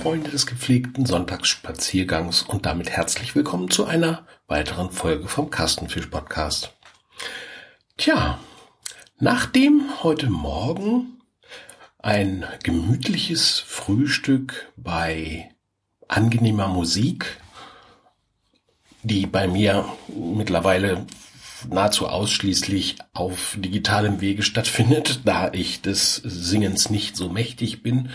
Freunde des gepflegten Sonntagsspaziergangs und damit herzlich willkommen zu einer weiteren Folge vom Kastenfisch Podcast. Tja, nachdem heute Morgen ein gemütliches Frühstück bei angenehmer Musik, die bei mir mittlerweile nahezu ausschließlich auf digitalem Wege stattfindet, da ich des Singens nicht so mächtig bin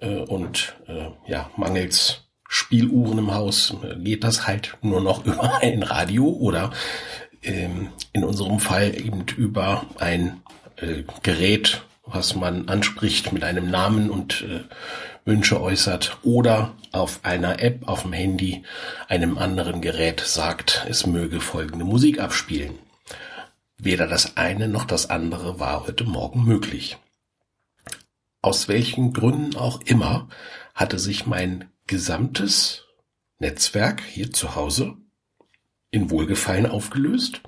äh, und äh, ja mangels Spieluhren im Haus äh, geht das halt nur noch über ein Radio oder ähm, in unserem Fall eben über ein äh, Gerät, was man anspricht mit einem Namen und äh, Wünsche äußert oder auf einer App auf dem Handy einem anderen Gerät sagt, es möge folgende Musik abspielen. Weder das eine noch das andere war heute Morgen möglich. Aus welchen Gründen auch immer hatte sich mein gesamtes Netzwerk hier zu Hause in Wohlgefallen aufgelöst.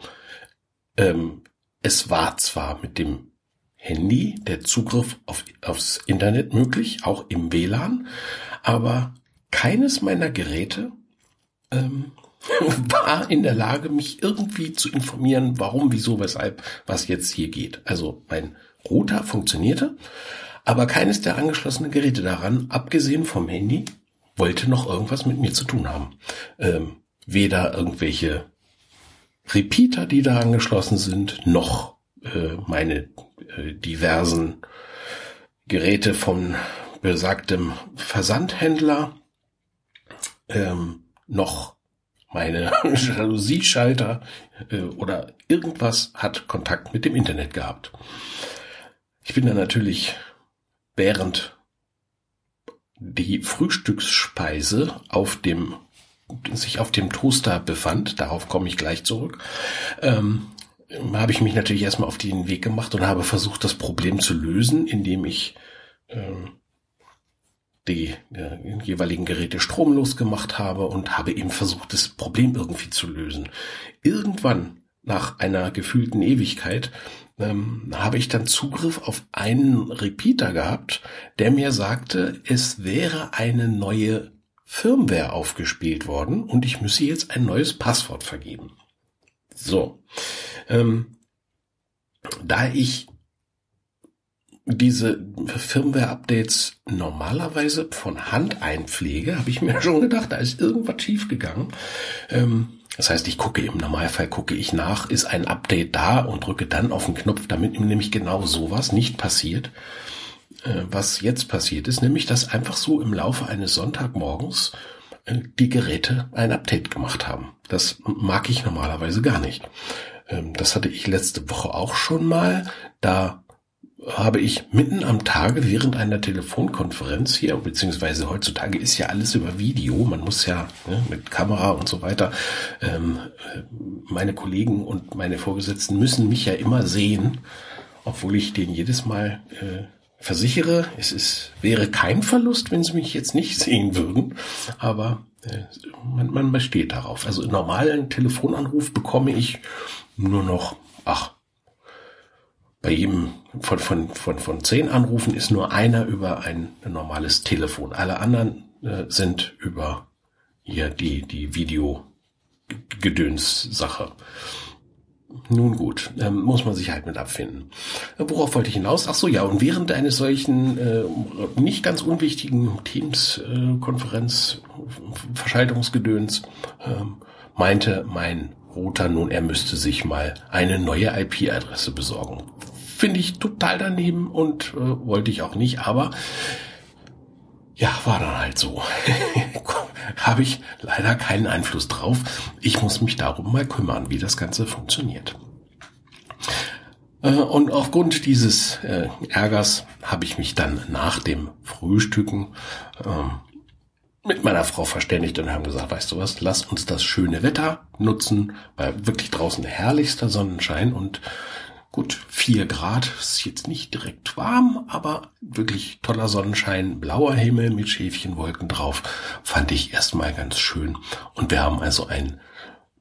Ähm, es war zwar mit dem Handy der Zugriff auf, aufs Internet möglich, auch im WLAN, aber keines meiner Geräte ähm, war in der Lage, mich irgendwie zu informieren, warum, wieso, weshalb, was jetzt hier geht. Also mein Router funktionierte, aber keines der angeschlossenen Geräte daran, abgesehen vom Handy, wollte noch irgendwas mit mir zu tun haben. Ähm, weder irgendwelche Repeater, die da angeschlossen sind, noch äh, meine äh, diversen Geräte von besagtem Versandhändler, ähm, noch meine Jalousie-Schalter äh, oder irgendwas hat Kontakt mit dem Internet gehabt. Ich bin dann natürlich während die Frühstücksspeise auf dem sich auf dem Toaster befand, darauf komme ich gleich zurück, ähm, habe ich mich natürlich erstmal auf den Weg gemacht und habe versucht, das Problem zu lösen, indem ich ähm, die äh, jeweiligen Geräte stromlos gemacht habe und habe eben versucht, das Problem irgendwie zu lösen. Irgendwann, nach einer gefühlten Ewigkeit, ähm, habe ich dann Zugriff auf einen Repeater gehabt, der mir sagte, es wäre eine neue Firmware aufgespielt worden und ich müsse jetzt ein neues Passwort vergeben. So. Ähm, da ich diese Firmware-Updates normalerweise von Hand einpflege, habe ich mir schon gedacht, da ist irgendwas schiefgegangen. Ähm, das heißt, ich gucke im Normalfall gucke ich nach, ist ein Update da und drücke dann auf den Knopf, damit nämlich genau sowas nicht passiert. Äh, was jetzt passiert ist, nämlich, dass einfach so im Laufe eines Sonntagmorgens die Geräte ein Update gemacht haben. Das mag ich normalerweise gar nicht. Ähm, das hatte ich letzte Woche auch schon mal. Da habe ich mitten am Tage während einer Telefonkonferenz hier, beziehungsweise heutzutage ist ja alles über Video, man muss ja ne, mit Kamera und so weiter, ähm, meine Kollegen und meine Vorgesetzten müssen mich ja immer sehen, obwohl ich den jedes Mal äh, versichere, es ist, wäre kein Verlust, wenn sie mich jetzt nicht sehen würden, aber äh, man, man besteht darauf. Also normalen Telefonanruf bekomme ich nur noch, ach, bei jedem von, von, von, von zehn Anrufen ist nur einer über ein normales Telefon. Alle anderen äh, sind über hier die, die Video-Gedöns-Sache. Nun gut, ähm, muss man sich halt mit abfinden. Worauf wollte ich hinaus? Ach so, ja, und während eines solchen äh, nicht ganz unwichtigen Teams-Konferenz, äh, Verschaltungsgedöns, äh, meinte mein Router nun, er müsste sich mal eine neue IP-Adresse besorgen finde ich total daneben und äh, wollte ich auch nicht, aber ja, war dann halt so. Habe ich leider keinen Einfluss drauf. Ich muss mich darum mal kümmern, wie das Ganze funktioniert. Äh, und aufgrund dieses äh, Ärgers habe ich mich dann nach dem Frühstücken ähm, mit meiner Frau verständigt und haben gesagt, weißt du was, lass uns das schöne Wetter nutzen, weil wirklich draußen herrlichster Sonnenschein und Gut, vier Grad ist jetzt nicht direkt warm, aber wirklich toller Sonnenschein, blauer Himmel mit Schäfchenwolken drauf, fand ich erstmal ganz schön. Und wir haben also einen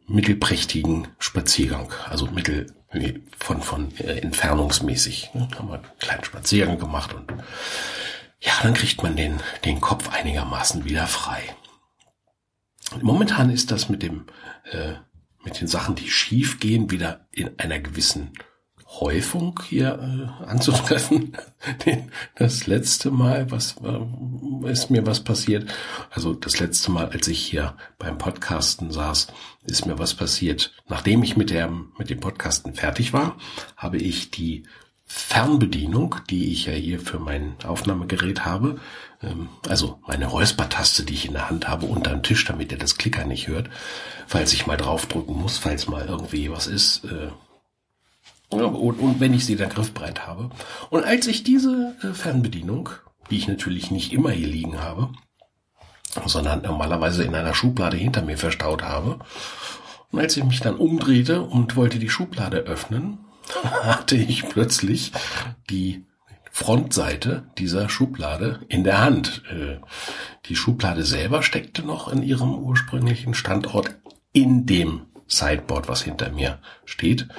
mittelprächtigen Spaziergang, also mittel von von äh, entfernungsmäßig, ne, haben wir einen kleinen Spaziergang gemacht und ja, dann kriegt man den, den Kopf einigermaßen wieder frei. Momentan ist das mit dem, äh, mit den Sachen, die schief gehen, wieder in einer gewissen Häufung hier äh, anzutreffen. das letzte Mal, was äh, ist mir was passiert? Also das letzte Mal, als ich hier beim Podcasten saß, ist mir was passiert. Nachdem ich mit der mit dem Podcasten fertig war, habe ich die Fernbedienung, die ich ja hier für mein Aufnahmegerät habe, ähm, also meine Räuspertaste, die ich in der Hand habe, unterm Tisch, damit er das Klicker nicht hört, falls ich mal draufdrücken muss, falls mal irgendwie was ist. Äh, und, und, wenn ich sie da griffbereit habe. Und als ich diese äh, Fernbedienung, die ich natürlich nicht immer hier liegen habe, sondern normalerweise in einer Schublade hinter mir verstaut habe, und als ich mich dann umdrehte und wollte die Schublade öffnen, hatte ich plötzlich die Frontseite dieser Schublade in der Hand. Äh, die Schublade selber steckte noch in ihrem ursprünglichen Standort in dem Sideboard, was hinter mir steht.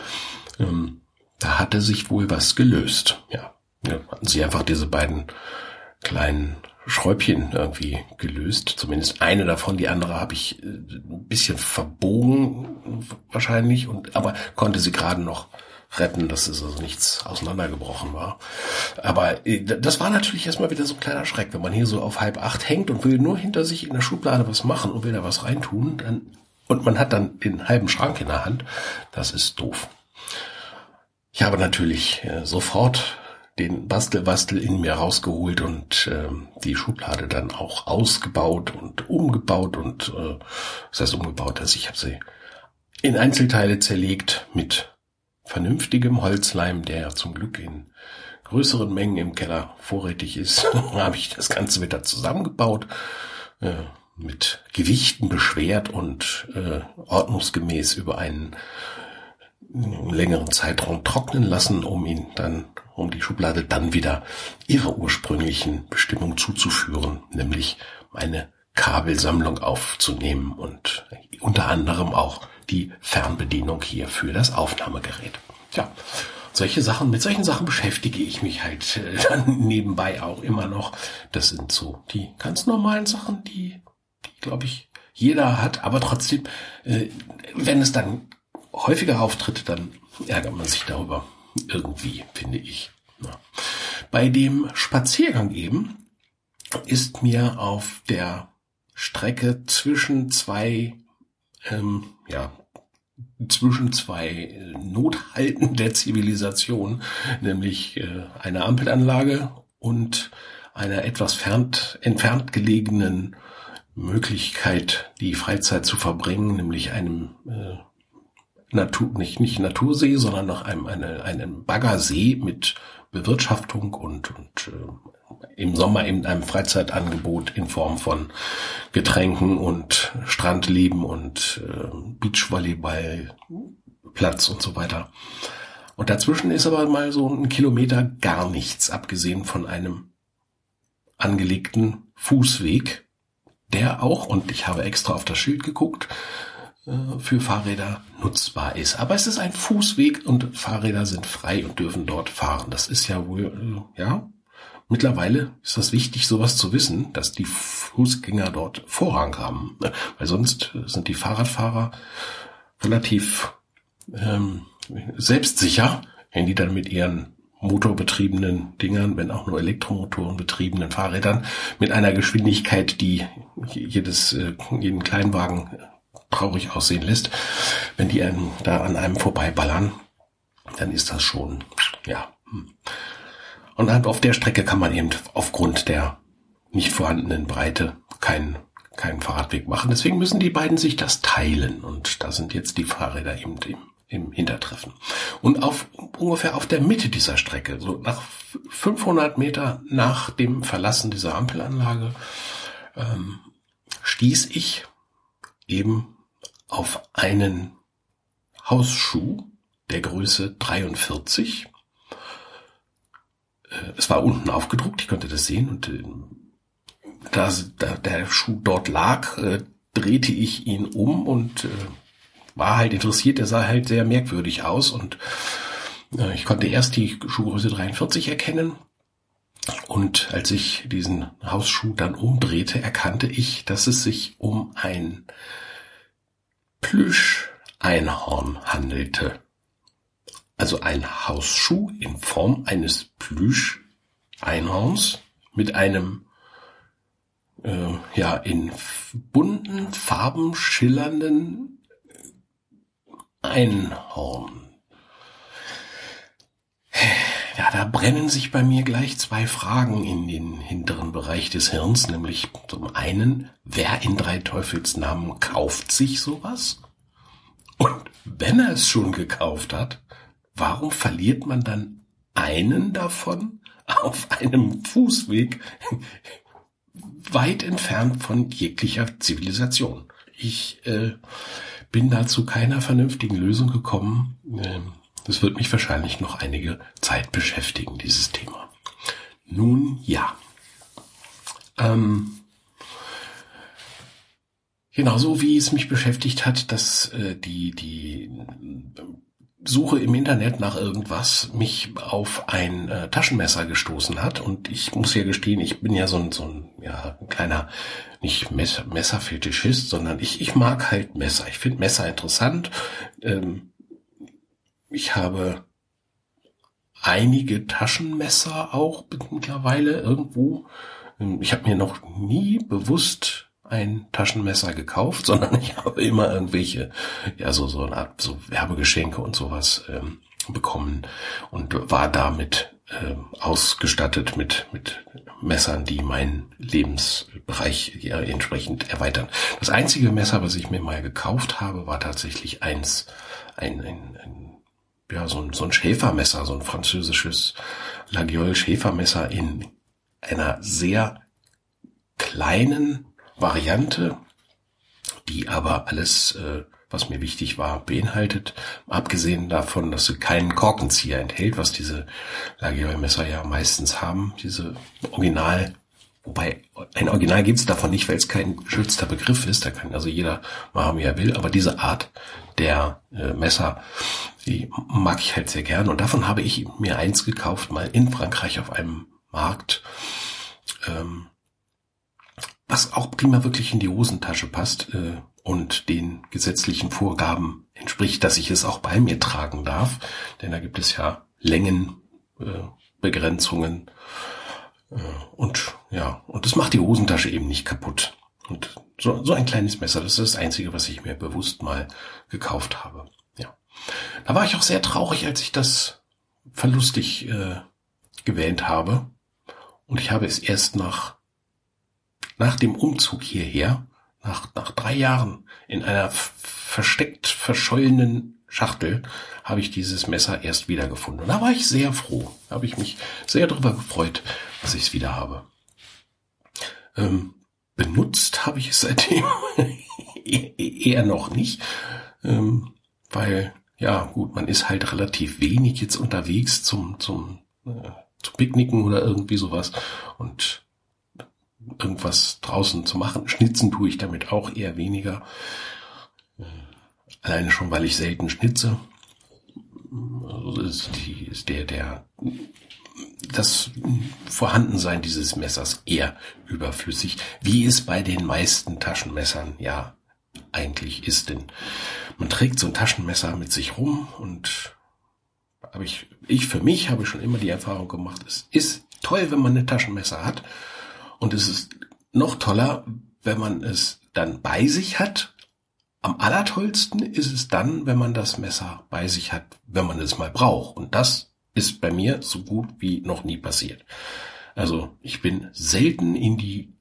Ähm, da hatte sich wohl was gelöst. Ja, hatten sie einfach diese beiden kleinen Schräubchen irgendwie gelöst. Zumindest eine davon, die andere habe ich äh, ein bisschen verbogen wahrscheinlich und aber konnte sie gerade noch retten, dass es also nichts auseinandergebrochen war. Aber äh, das war natürlich erstmal wieder so ein kleiner Schreck, wenn man hier so auf halb acht hängt und will nur hinter sich in der Schublade was machen und will da was reintun, dann und man hat dann den halben Schrank in der Hand, das ist doof. Ich habe natürlich äh, sofort den Bastelbastel in mir rausgeholt und äh, die Schublade dann auch ausgebaut und umgebaut und äh, das heißt umgebaut, dass ich habe sie in Einzelteile zerlegt mit vernünftigem Holzleim, der ja zum Glück in größeren Mengen im Keller vorrätig ist, habe ich das Ganze wieder zusammengebaut, äh, mit Gewichten beschwert und äh, ordnungsgemäß über einen längeren Zeitraum trocknen lassen, um ihn dann, um die Schublade dann wieder ihrer ursprünglichen Bestimmung zuzuführen, nämlich meine Kabelsammlung aufzunehmen und unter anderem auch die Fernbedienung hier für das Aufnahmegerät. Ja, solche Sachen, mit solchen Sachen beschäftige ich mich halt äh, dann nebenbei auch immer noch. Das sind so die ganz normalen Sachen, die, die glaube ich, jeder hat, aber trotzdem, äh, wenn es dann häufiger auftritt, dann ärgert man sich darüber. Irgendwie, finde ich. Ja. Bei dem Spaziergang eben ist mir auf der Strecke zwischen zwei, ähm, ja, zwischen zwei äh, Nothalten der Zivilisation, nämlich äh, einer Ampelanlage und einer etwas fernt, entfernt gelegenen Möglichkeit, die Freizeit zu verbringen, nämlich einem äh, Natur, nicht, nicht Natursee, sondern nach einem, eine, einem Baggersee mit Bewirtschaftung und, und äh, im Sommer eben einem Freizeitangebot in Form von Getränken und Strandleben und äh, Beachvolleyball, Platz und so weiter. Und dazwischen ist aber mal so ein Kilometer gar nichts, abgesehen von einem angelegten Fußweg, der auch, und ich habe extra auf das Schild geguckt, für Fahrräder nutzbar ist. Aber es ist ein Fußweg und Fahrräder sind frei und dürfen dort fahren. Das ist ja wohl, äh, ja, mittlerweile ist das wichtig, sowas zu wissen, dass die Fußgänger dort Vorrang haben. Weil sonst sind die Fahrradfahrer relativ ähm, selbstsicher, wenn die dann mit ihren motorbetriebenen Dingern, wenn auch nur Elektromotoren betriebenen Fahrrädern mit einer Geschwindigkeit, die jedes, äh, jeden Kleinwagen traurig aussehen lässt, wenn die einem da an einem vorbeiballern, dann ist das schon, ja. Hm. Und auf der Strecke kann man eben aufgrund der nicht vorhandenen Breite keinen keinen Fahrradweg machen. Deswegen müssen die beiden sich das teilen. Und da sind jetzt die Fahrräder eben im, im Hintertreffen. Und auf ungefähr auf der Mitte dieser Strecke, so nach 500 Meter nach dem Verlassen dieser Ampelanlage, ähm, stieß ich eben auf einen Hausschuh der Größe 43. Äh, es war unten aufgedruckt, ich konnte das sehen und äh, da, da der Schuh dort lag, äh, drehte ich ihn um und war halt interessiert. Der sah halt sehr merkwürdig aus und ich konnte erst die Schuhgröße 43 erkennen Und als ich diesen Hausschuh dann umdrehte, erkannte ich, dass es sich um ein Plüsch-Einhorn handelte. Also ein Hausschuh in Form eines Plüsch-Einhorns mit einem äh, ja in bunten Farben schillernden Einhorn. Ja, da brennen sich bei mir gleich zwei Fragen in den hinteren Bereich des Hirns, nämlich zum einen, wer in drei Teufelsnamen kauft sich sowas? Und wenn er es schon gekauft hat, warum verliert man dann einen davon auf einem Fußweg weit entfernt von jeglicher Zivilisation? Ich äh, bin da zu keiner vernünftigen Lösung gekommen. Ähm, das wird mich wahrscheinlich noch einige Zeit beschäftigen, dieses Thema. Nun ja. Ähm, genauso wie es mich beschäftigt hat, dass äh, die, die Suche im Internet nach irgendwas mich auf ein äh, Taschenmesser gestoßen hat. Und ich muss ja gestehen, ich bin ja so ein, so ein, ja, ein kleiner, nicht Messer, Messerfetischist, sondern ich, ich mag halt Messer. Ich finde Messer interessant. Ähm, ich habe einige Taschenmesser auch mittlerweile irgendwo. Ähm, ich habe mir noch nie bewusst ein Taschenmesser gekauft, sondern ich habe immer irgendwelche, ja, so, so eine Art, so Werbegeschenke und sowas ähm, bekommen und war damit ähm, ausgestattet mit, mit Messern, die meinen Lebensbereich ja, entsprechend erweitern. Das einzige Messer, was ich mir mal gekauft habe, war tatsächlich eins, ein, ein, ein ja, so ein, so ein Schäfermesser, so ein französisches Laguiole Schäfermesser in einer sehr kleinen Variante, die aber alles, äh, was mir wichtig war, beinhaltet. Abgesehen davon, dass sie keinen Korkenzieher enthält, was diese Laguiole-Messer ja meistens haben, diese Original Wobei ein Original gibt's davon nicht, weil es kein geschützter Begriff ist. Da kann also jeder machen, wie er will. Aber diese Art der äh, Messer, die mag ich halt sehr gern. Und davon habe ich mir eins gekauft, mal in Frankreich auf einem Markt. Ähm, was auch prima wirklich in die Hosentasche passt äh, und den gesetzlichen Vorgaben entspricht, dass ich es auch bei mir tragen darf. Denn da gibt es ja Längenbegrenzungen. Äh, und ja, und das macht die Hosentasche eben nicht kaputt. Und so, so ein kleines Messer, das ist das Einzige, was ich mir bewusst mal gekauft habe. Ja. Da war ich auch sehr traurig, als ich das verlustig äh, gewählt habe. Und ich habe es erst nach nach dem Umzug hierher, nach, nach drei Jahren, in einer versteckt verschollenen Schachtel, habe ich dieses Messer erst wiedergefunden. Und da war ich sehr froh. Da habe ich mich sehr darüber gefreut, dass ich es wieder habe. Ähm, benutzt habe ich es seitdem eher noch nicht, ähm, weil ja gut, man ist halt relativ wenig jetzt unterwegs zum zum äh, zum Picknicken oder irgendwie sowas und irgendwas draußen zu machen. Schnitzen tue ich damit auch eher weniger. Alleine schon, weil ich selten schnitze. Ist, die, ist der, der, das Vorhandensein dieses Messers eher überflüssig, wie es bei den meisten Taschenmessern ja eigentlich ist. Denn man trägt so ein Taschenmesser mit sich rum und habe ich, ich für mich habe schon immer die Erfahrung gemacht, es ist toll, wenn man ein Taschenmesser hat und es ist noch toller, wenn man es dann bei sich hat. Am allertollsten ist es dann, wenn man das Messer bei sich hat, wenn man es mal braucht. Und das ist bei mir so gut wie noch nie passiert. Also ich bin selten in die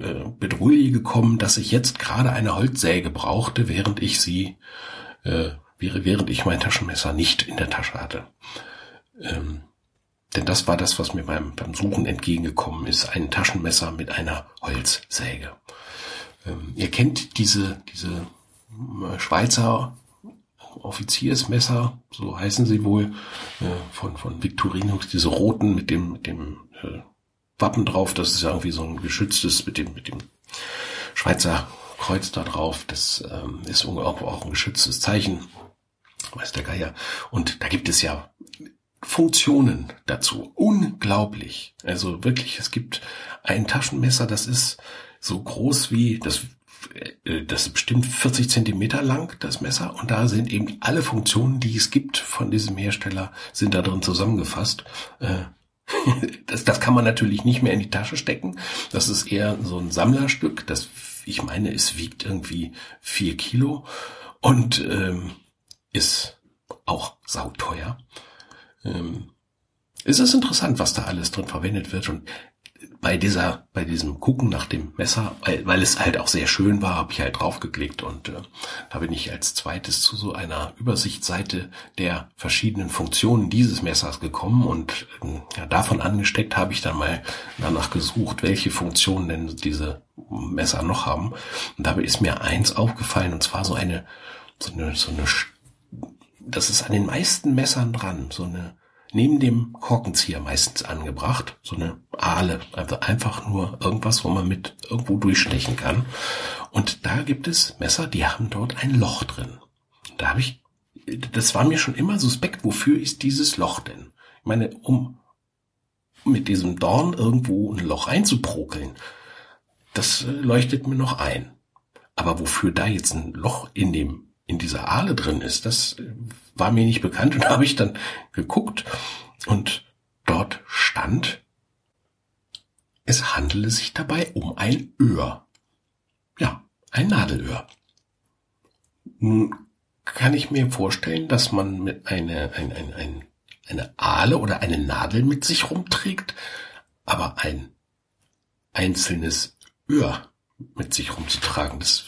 äh, Bedrohung gekommen, dass ich jetzt gerade eine Holzsäge brauchte, während ich sie, äh, während ich mein Taschenmesser nicht in der Tasche hatte. Ähm, denn das war das, was mir beim, beim Suchen entgegengekommen ist. Ein Taschenmesser mit einer Holzsäge. Ähm, ihr kennt diese, diese Schweizer Offiziersmesser, so heißen sie wohl, äh, von, von Victorinus, diese roten mit dem, mit dem äh, Wappen drauf. Das ist ja irgendwie so ein geschütztes mit dem, mit dem Schweizer Kreuz da drauf. Das ähm, ist auch, auch ein geschütztes Zeichen weiß der Geier. Und da gibt es ja Funktionen dazu. Unglaublich. Also wirklich, es gibt ein Taschenmesser, das ist so groß wie, das, das ist bestimmt 40 Zentimeter lang, das Messer. Und da sind eben alle Funktionen, die es gibt von diesem Hersteller, sind da drin zusammengefasst. Äh, das, das kann man natürlich nicht mehr in die Tasche stecken. Das ist eher so ein Sammlerstück. Das, ich meine, es wiegt irgendwie vier Kilo und ähm, ist auch sauteuer. Ähm, es ist interessant, was da alles drin verwendet wird und bei dieser, bei diesem Gucken nach dem Messer, weil, weil es halt auch sehr schön war, habe ich halt draufgeklickt und äh, da bin ich als zweites zu so einer Übersichtsseite der verschiedenen Funktionen dieses Messers gekommen und äh, ja, davon angesteckt habe ich dann mal danach gesucht, welche Funktionen denn diese Messer noch haben. Und dabei ist mir eins aufgefallen und zwar so eine, so eine, so eine, das ist an den meisten Messern dran, so eine neben dem Korkenzieher meistens angebracht. So eine Ahle. Also einfach nur irgendwas, wo man mit irgendwo durchstechen kann. Und da gibt es Messer, die haben dort ein Loch drin. Da habe ich, das war mir schon immer suspekt, wofür ist dieses Loch denn? Ich meine, um mit diesem Dorn irgendwo ein Loch einzuprokeln, das äh, leuchtet mir noch ein. Aber wofür da jetzt ein Loch in dem in dieser Aale drin ist, das war mir nicht bekannt und habe ich dann geguckt und dort stand, es handele sich dabei um ein Öhr. Ja, ein Nadelöhr. Nun kann ich mir vorstellen, dass man mit eine, ein, ein, ein, eine Aale oder eine Nadel mit sich rumträgt, aber ein einzelnes Öhr mit sich rumzutragen, das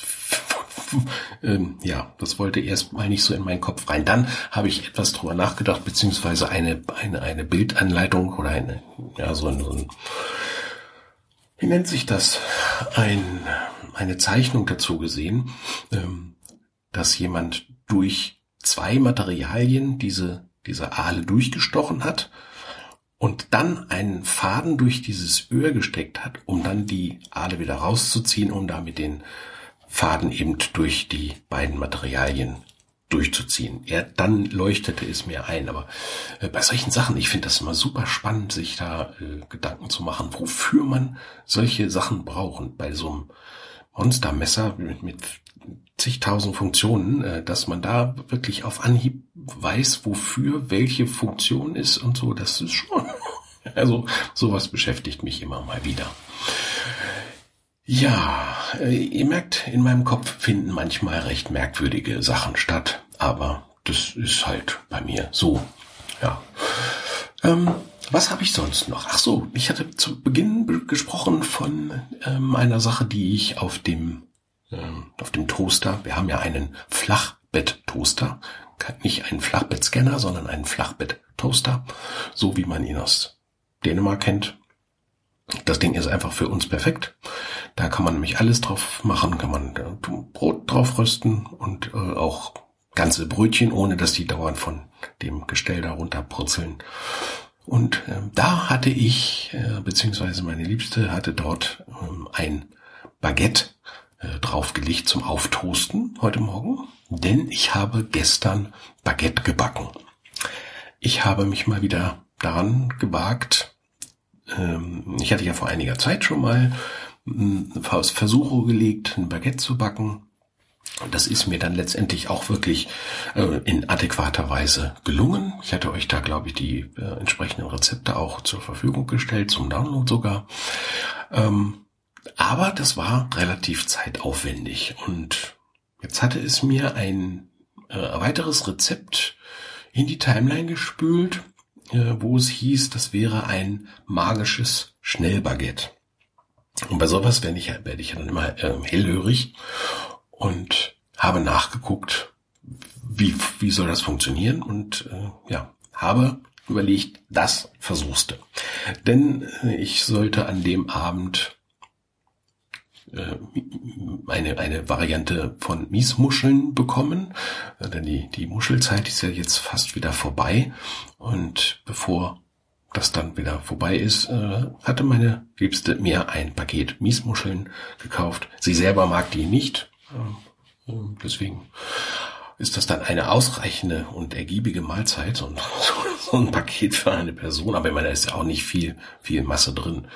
ähm, ja, das wollte erst mal nicht so in meinen Kopf rein. Dann habe ich etwas drüber nachgedacht, beziehungsweise eine, eine, eine Bildanleitung oder eine, ja, so ein, so ein wie nennt sich das? Ein, eine Zeichnung dazu gesehen, ähm, dass jemand durch zwei Materialien diese, diese Aale durchgestochen hat und dann einen Faden durch dieses Öhr gesteckt hat, um dann die Aale wieder rauszuziehen, um damit den Faden eben durch die beiden Materialien durchzuziehen. Er dann leuchtete es mir ein, aber äh, bei solchen Sachen, ich finde das immer super spannend, sich da äh, Gedanken zu machen, wofür man solche Sachen braucht. Und bei so einem Monstermesser mit, mit zigtausend Funktionen, äh, dass man da wirklich auf Anhieb weiß, wofür welche Funktion ist und so, das ist schon. Also sowas beschäftigt mich immer mal wieder. Ja, äh, ihr merkt, in meinem Kopf finden manchmal recht merkwürdige Sachen statt, aber das ist halt bei mir so. Ja. Ähm, was habe ich sonst noch? Ach so, ich hatte zu Beginn gesprochen von ähm, einer Sache, die ich auf dem ähm, auf dem Toaster. Wir haben ja einen Flachbett-Toaster, nicht einen Flachbettscanner, sondern einen Flachbett-Toaster, so wie man ihn aus Dänemark kennt. Das Ding ist einfach für uns perfekt. Da kann man nämlich alles drauf machen, kann man äh, Brot drauf rösten und äh, auch ganze Brötchen, ohne dass die dauernd von dem Gestell darunter purzeln. Und äh, da hatte ich, äh, beziehungsweise meine Liebste hatte dort ähm, ein Baguette äh, draufgelegt zum Auftoasten heute Morgen, denn ich habe gestern Baguette gebacken. Ich habe mich mal wieder daran gewagt, ähm, ich hatte ja vor einiger Zeit schon mal Versuche gelegt, ein Baguette zu backen. Und das ist mir dann letztendlich auch wirklich äh, in adäquater Weise gelungen. Ich hatte euch da, glaube ich, die äh, entsprechenden Rezepte auch zur Verfügung gestellt, zum Download sogar. Ähm, aber das war relativ zeitaufwendig. Und jetzt hatte es mir ein äh, weiteres Rezept in die Timeline gespült, äh, wo es hieß, das wäre ein magisches Schnellbaguette. Und bei sowas werde ich, werde ich dann immer äh, hellhörig und habe nachgeguckt, wie, wie soll das funktionieren und äh, ja, habe überlegt, das versuchste. Denn äh, ich sollte an dem Abend äh, eine, eine Variante von Miesmuscheln bekommen. Denn die, die Muschelzeit ist ja jetzt fast wieder vorbei. Und bevor das dann wieder vorbei ist, äh, hatte meine Liebste mir ein Paket Miesmuscheln gekauft. Sie selber mag die nicht. Deswegen ist das dann eine ausreichende und ergiebige Mahlzeit und so ein Paket für eine Person. Aber ich meine, da ist ja auch nicht viel, viel Masse drin.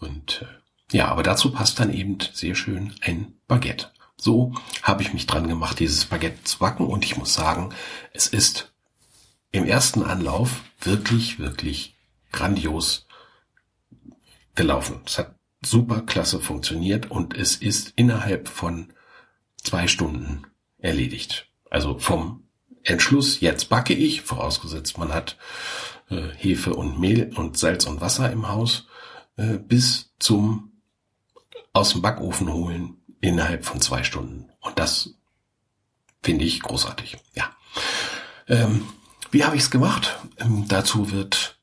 Und äh, ja, aber dazu passt dann eben sehr schön ein Baguette. So habe ich mich dran gemacht, dieses Baguette zu backen und ich muss sagen, es ist im ersten Anlauf wirklich, wirklich grandios gelaufen. Es hat super klasse funktioniert und es ist innerhalb von zwei Stunden erledigt. Also vom Entschluss, jetzt backe ich, vorausgesetzt man hat äh, Hefe und Mehl und Salz und Wasser im Haus, äh, bis zum aus dem Backofen holen innerhalb von zwei Stunden. Und das finde ich großartig. Ja. Ähm, wie habe ich es gemacht? Ähm, dazu wird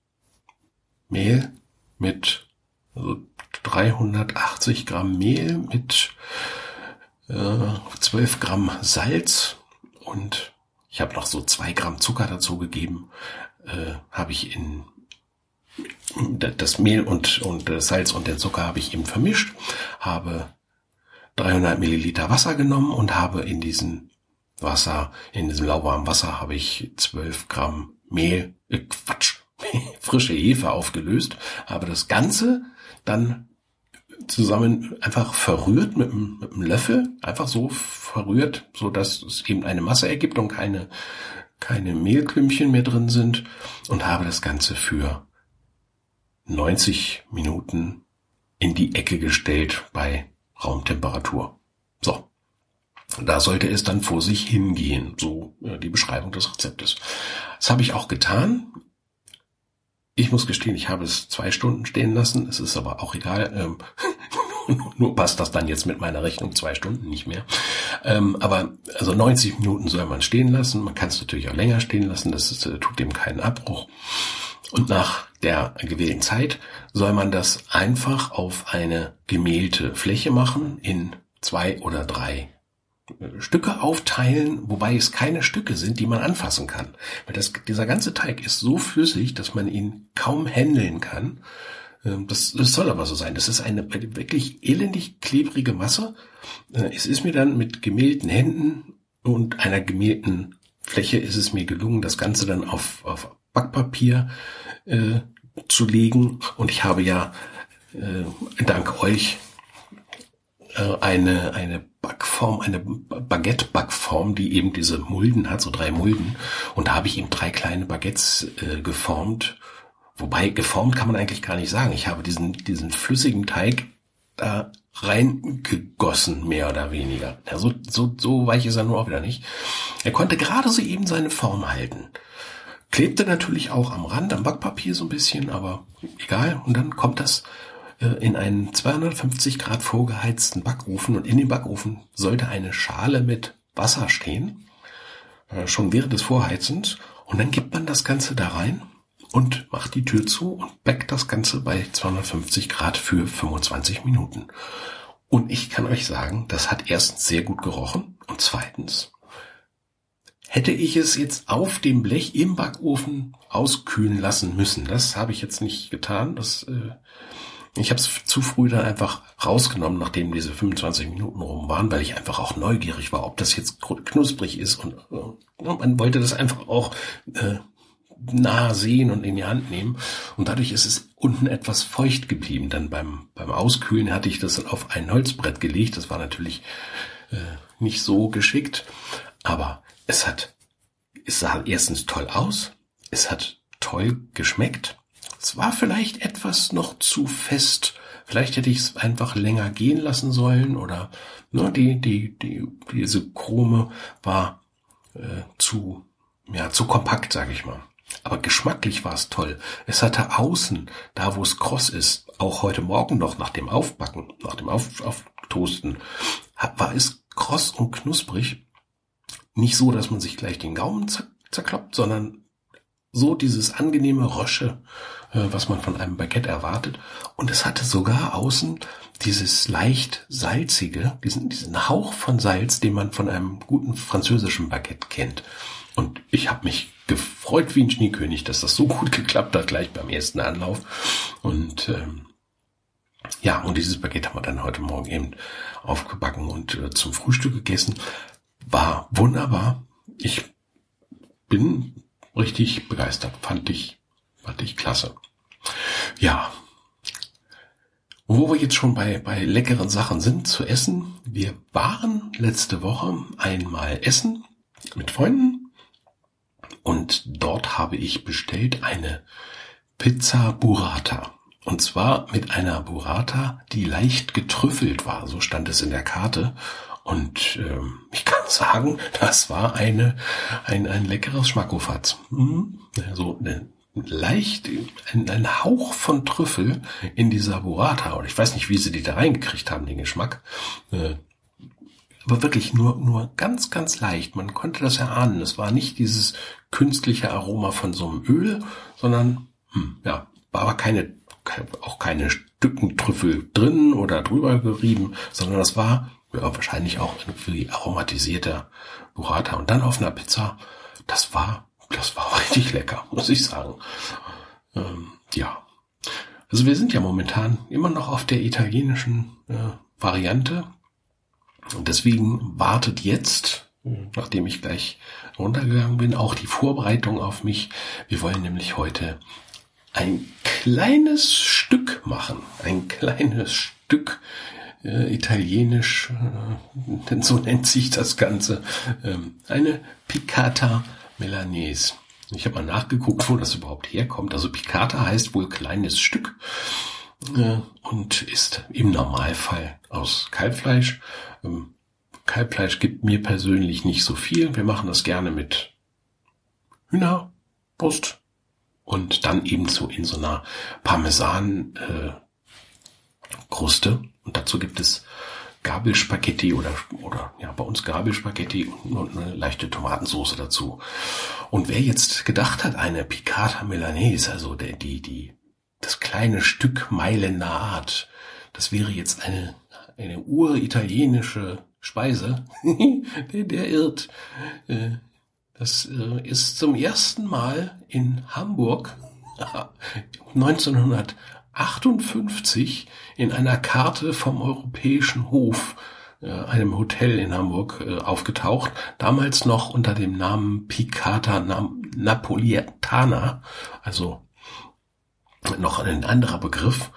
Mehl mit also 380 Gramm Mehl mit äh, 12 Gramm Salz und ich habe noch so zwei Gramm Zucker dazu gegeben, äh, habe ich in das Mehl und, und das Salz und den Zucker habe ich eben vermischt, habe 300 Milliliter Wasser genommen und habe in diesen Wasser, in diesem lauwarmen Wasser habe ich 12 Gramm Mehl, äh, Quatsch, frische Hefe aufgelöst, habe das Ganze dann zusammen einfach verrührt mit einem, Löffel, einfach so verrührt, so dass es eben eine Masse ergibt und keine, keine Mehlklümpchen mehr drin sind und habe das Ganze für 90 Minuten in die Ecke gestellt bei Raumtemperatur. So. Da sollte es dann vor sich hingehen, so die Beschreibung des Rezeptes. Das habe ich auch getan. Ich muss gestehen, ich habe es zwei Stunden stehen lassen. Es ist aber auch egal. Ähm, nur passt das dann jetzt mit meiner Rechnung zwei Stunden nicht mehr. Ähm, aber also 90 Minuten soll man stehen lassen. Man kann es natürlich auch länger stehen lassen. Das ist, äh, tut dem keinen Abbruch. Und nach der gewählten Zeit soll man das einfach auf eine gemehlte Fläche machen in zwei oder drei Stücke aufteilen, wobei es keine Stücke sind, die man anfassen kann. Weil das, dieser ganze Teig ist so flüssig, dass man ihn kaum händeln kann. Ähm, das, das soll aber so sein. Das ist eine wirklich elendig klebrige Masse. Äh, es ist mir dann mit gemählten Händen und einer gemählten Fläche ist es mir gelungen, das Ganze dann auf, auf Backpapier äh, zu legen. Und ich habe ja äh, dank euch eine, eine Backform, eine Baguette-Backform, die eben diese Mulden hat, so drei Mulden. Und da habe ich eben drei kleine Baguettes äh, geformt. Wobei geformt kann man eigentlich gar nicht sagen. Ich habe diesen, diesen flüssigen Teig da reingegossen, mehr oder weniger. Ja, so, so, so weich ist er nur auch wieder nicht. Er konnte gerade so eben seine Form halten. Klebte natürlich auch am Rand, am Backpapier so ein bisschen, aber egal. Und dann kommt das äh, in einen 250 Grad vorgeheizten Backofen und in dem Backofen sollte eine Schale mit Wasser stehen, äh, schon während des Vorheizens. Und dann gibt man das Ganze da rein und macht die Tür zu und backt das Ganze bei 250 Grad für 25 Minuten. Und ich kann euch sagen, das hat erstens sehr gut gerochen und zweitens hätte ich es jetzt auf dem Blech im Backofen auskühlen lassen müssen. Das habe ich jetzt nicht getan. Das äh, ich habe es zu früh dann einfach rausgenommen, nachdem diese 25 Minuten rum waren, weil ich einfach auch neugierig war, ob das jetzt knusprig ist und äh, man wollte das einfach auch äh, nah sehen und in die Hand nehmen. Und dadurch ist es unten etwas feucht geblieben. Dann beim, beim Auskühlen hatte ich das auf ein Holzbrett gelegt. Das war natürlich äh, nicht so geschickt. Aber es hat, es sah erstens toll aus. Es hat toll geschmeckt. Es war vielleicht etwas noch zu fest. Vielleicht hätte ich es einfach länger gehen lassen sollen oder ne, die, die, die, diese Chrome war äh, zu, ja, zu kompakt, sage ich mal. Aber geschmacklich war es toll. Es hatte außen, da wo es kross ist, auch heute Morgen noch nach dem Aufbacken, nach dem Auf, Auftoasten, war es kross und knusprig. Nicht so, dass man sich gleich den Gaumen zerkloppt, sondern so dieses angenehme Rösche, was man von einem Baguette erwartet. Und es hatte sogar außen dieses leicht salzige, diesen, diesen Hauch von Salz, den man von einem guten französischen Baguette kennt. Und ich habe mich gefreut wie ein Schneekönig, dass das so gut geklappt hat, gleich beim ersten Anlauf. Und ähm, ja, und dieses Baguette haben wir dann heute Morgen eben aufgebacken und äh, zum Frühstück gegessen. War wunderbar ich bin richtig begeistert. Fand ich, fand ich klasse. Ja. Wo wir jetzt schon bei, bei leckeren Sachen sind zu essen. Wir waren letzte Woche einmal essen mit Freunden und dort habe ich bestellt eine Pizza Burrata. Und zwar mit einer Burrata, die leicht getrüffelt war, so stand es in der Karte. Und ähm, ich kann sagen, das war eine ein, ein leckeres Schmackofatz. Mhm. So eine leicht ein, ein Hauch von Trüffel in dieser Burrata. Und ich weiß nicht, wie sie die da reingekriegt haben, den Geschmack. Äh, aber wirklich nur, nur ganz, ganz leicht. Man konnte das erahnen. Es war nicht dieses künstliche Aroma von so einem Öl, sondern, hm, ja, war aber keine, auch keine Stücken Trüffel drin oder drüber gerieben, sondern das war ja, wahrscheinlich auch irgendwie aromatisierter Burrata. Und dann auf einer Pizza, das war, das war richtig lecker, muss ich sagen. Ähm, ja. Also wir sind ja momentan immer noch auf der italienischen äh, Variante. Und deswegen wartet jetzt, nachdem ich gleich runtergegangen bin, auch die Vorbereitung auf mich. Wir wollen nämlich heute ein kleines Stück machen. Ein kleines Stück äh, italienisch, äh, denn so nennt sich das Ganze, ähm, eine Piccata Milanese. Ich habe mal nachgeguckt, wo das überhaupt herkommt. Also Piccata heißt wohl kleines Stück äh, und ist im Normalfall aus Kalbfleisch. Ähm, Kalbfleisch gibt mir persönlich nicht so viel. Wir machen das gerne mit Hühnerbrust und dann eben so in so einer Parmesan äh, Kruste. Und dazu gibt es Gabelspaghetti oder, oder ja, bei uns Gabelspaghetti und, eine leichte Tomatensauce dazu. Und wer jetzt gedacht hat, eine Piccata Milanese, also der, die, die, das kleine Stück Mailänder Art, das wäre jetzt eine, eine uritalienische Speise, der, der irrt. Äh, das äh, ist zum ersten Mal in Hamburg 1958 in einer Karte vom Europäischen Hof, äh, einem Hotel in Hamburg, aufgetaucht. Damals noch unter dem Namen Picata Napolitana, also noch ein anderer Begriff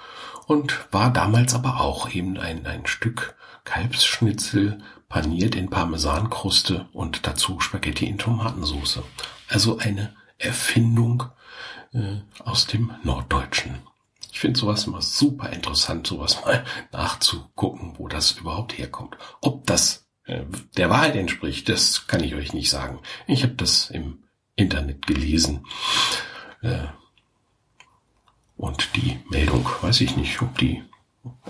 und war damals aber auch eben ein, ein Stück Kalbsschnitzel paniert in Parmesankruste und dazu Spaghetti in Tomatensauce. Also eine Erfindung äh, aus dem Norddeutschen. Ich finde sowas immer super interessant, sowas mal nachzugucken, wo das überhaupt herkommt. Ob das äh, der Wahrheit entspricht, das kann ich euch nicht sagen. Ich habe das im Internet gelesen. Äh, und die Meldung, weiß ich nicht, ob die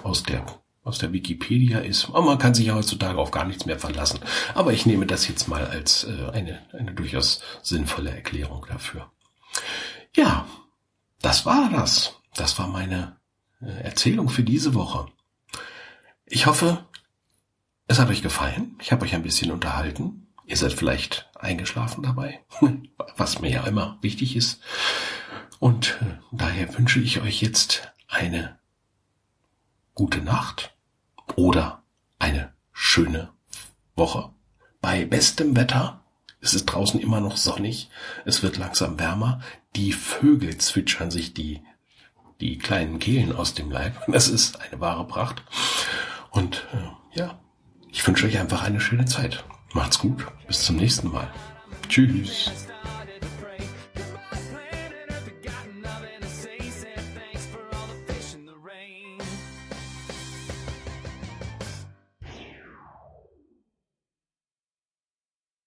aus der aus der Wikipedia ist. Aber man kann sich ja heutzutage auf gar nichts mehr verlassen. Aber ich nehme das jetzt mal als äh, eine, eine durchaus sinnvolle Erklärung dafür. Ja, das war das. Das war meine äh, Erzählung für diese Woche. Ich hoffe, es hat euch gefallen. Ich habe euch ein bisschen unterhalten. Ihr seid vielleicht eingeschlafen dabei, was mir ja immer wichtig ist. Und äh, daher wünsche ich euch jetzt eine gute Nacht oder eine schöne Woche. Bei bestem Wetter, es ist draußen immer noch sonnig, es wird langsam wärmer, die Vögel zwitschern sich die, die kleinen Kehlen aus dem Leib. Das ist eine wahre Pracht. Und äh, ja, ich wünsche euch einfach eine schöne Zeit. Macht's gut, bis zum nächsten Mal. Tschüss.